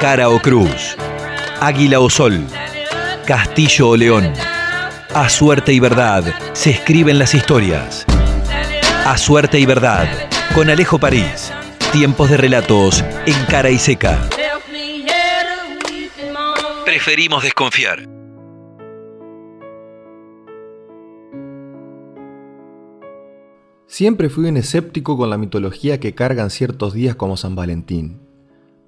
cara o cruz, águila o sol, castillo o león. A suerte y verdad se escriben las historias. A suerte y verdad, con Alejo París. Tiempos de relatos en cara y seca. Preferimos desconfiar. Siempre fui un escéptico con la mitología que cargan ciertos días como San Valentín.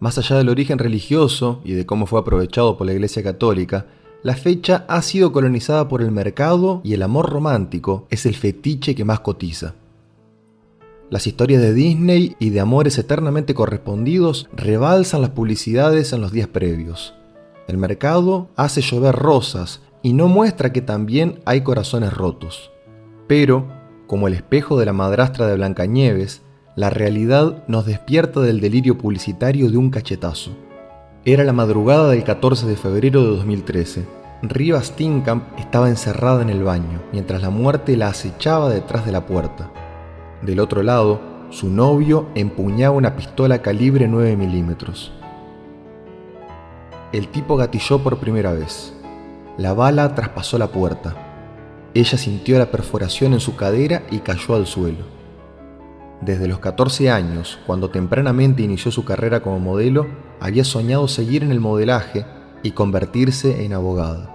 Más allá del origen religioso y de cómo fue aprovechado por la Iglesia Católica, la fecha ha sido colonizada por el mercado y el amor romántico es el fetiche que más cotiza. Las historias de Disney y de amores eternamente correspondidos rebalsan las publicidades en los días previos. El mercado hace llover rosas y no muestra que también hay corazones rotos. Pero como el espejo de la madrastra de Blancanieves, la realidad nos despierta del delirio publicitario de un cachetazo. Era la madrugada del 14 de febrero de 2013. Riva Steenkamp estaba encerrada en el baño, mientras la muerte la acechaba detrás de la puerta. Del otro lado, su novio empuñaba una pistola calibre 9 milímetros. El tipo gatilló por primera vez. La bala traspasó la puerta. Ella sintió la perforación en su cadera y cayó al suelo. Desde los 14 años, cuando tempranamente inició su carrera como modelo, había soñado seguir en el modelaje y convertirse en abogada.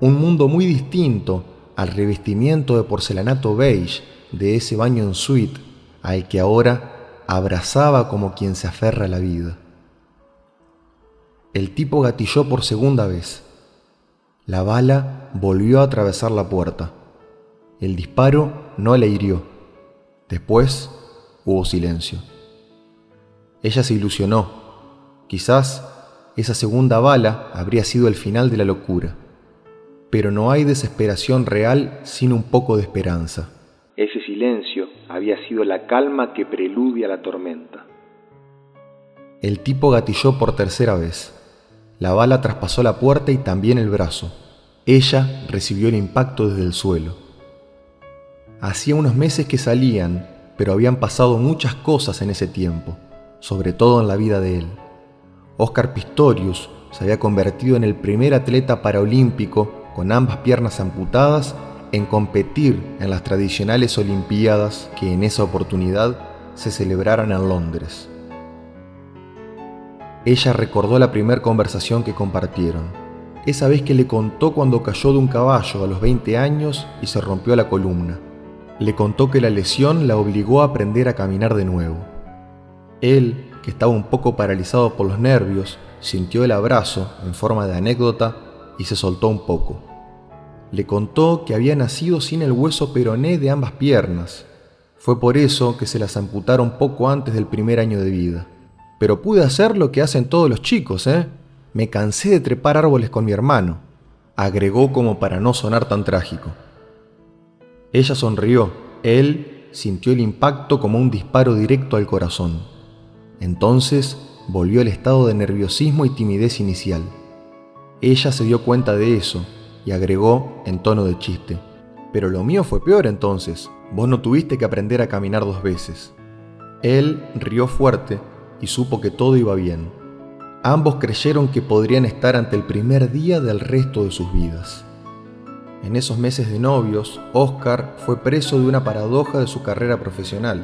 Un mundo muy distinto al revestimiento de porcelanato beige de ese baño en suite al que ahora abrazaba como quien se aferra a la vida. El tipo gatilló por segunda vez. La bala volvió a atravesar la puerta. El disparo no le hirió. Después hubo silencio. Ella se ilusionó. Quizás esa segunda bala habría sido el final de la locura. Pero no hay desesperación real sin un poco de esperanza. Ese silencio había sido la calma que preludia la tormenta. El tipo gatilló por tercera vez. La bala traspasó la puerta y también el brazo. Ella recibió el impacto desde el suelo. Hacía unos meses que salían, pero habían pasado muchas cosas en ese tiempo, sobre todo en la vida de él. Oscar Pistorius se había convertido en el primer atleta paraolímpico con ambas piernas amputadas en competir en las tradicionales Olimpiadas que en esa oportunidad se celebraran en Londres. Ella recordó la primera conversación que compartieron, esa vez que le contó cuando cayó de un caballo a los 20 años y se rompió la columna. Le contó que la lesión la obligó a aprender a caminar de nuevo. Él, que estaba un poco paralizado por los nervios, sintió el abrazo en forma de anécdota y se soltó un poco. Le contó que había nacido sin el hueso peroné de ambas piernas. Fue por eso que se las amputaron poco antes del primer año de vida. Pero pude hacer lo que hacen todos los chicos, ¿eh? Me cansé de trepar árboles con mi hermano, agregó como para no sonar tan trágico. Ella sonrió. Él sintió el impacto como un disparo directo al corazón. Entonces volvió el estado de nerviosismo y timidez inicial. Ella se dio cuenta de eso y agregó en tono de chiste. Pero lo mío fue peor entonces. Vos no tuviste que aprender a caminar dos veces. Él rió fuerte y supo que todo iba bien. Ambos creyeron que podrían estar ante el primer día del resto de sus vidas. En esos meses de novios, Oscar fue preso de una paradoja de su carrera profesional.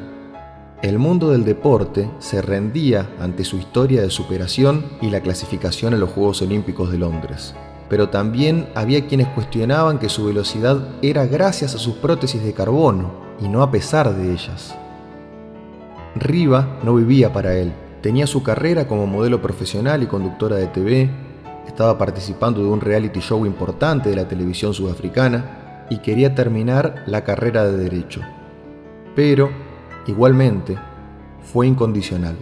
El mundo del deporte se rendía ante su historia de superación y la clasificación a los Juegos Olímpicos de Londres. Pero también había quienes cuestionaban que su velocidad era gracias a sus prótesis de carbono y no a pesar de ellas. Riva no vivía para él, Tenía su carrera como modelo profesional y conductora de TV, estaba participando de un reality show importante de la televisión sudafricana y quería terminar la carrera de derecho. Pero, igualmente, fue incondicional.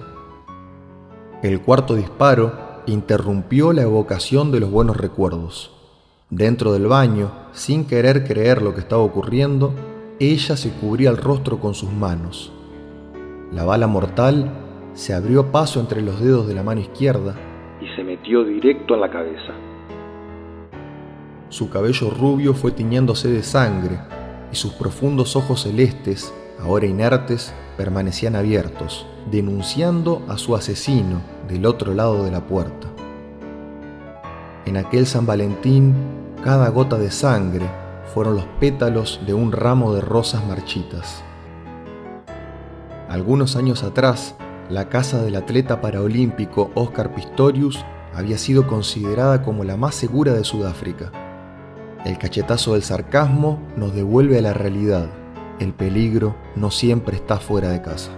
El cuarto disparo interrumpió la evocación de los buenos recuerdos. Dentro del baño, sin querer creer lo que estaba ocurriendo, ella se cubría el rostro con sus manos. La bala mortal se abrió paso entre los dedos de la mano izquierda y se metió directo en la cabeza. Su cabello rubio fue tiñéndose de sangre y sus profundos ojos celestes ahora inertes, permanecían abiertos, denunciando a su asesino del otro lado de la puerta. En aquel San Valentín, cada gota de sangre fueron los pétalos de un ramo de rosas marchitas. Algunos años atrás, la casa del atleta paraolímpico Oscar Pistorius había sido considerada como la más segura de Sudáfrica. El cachetazo del sarcasmo nos devuelve a la realidad. El peligro no siempre está fuera de casa.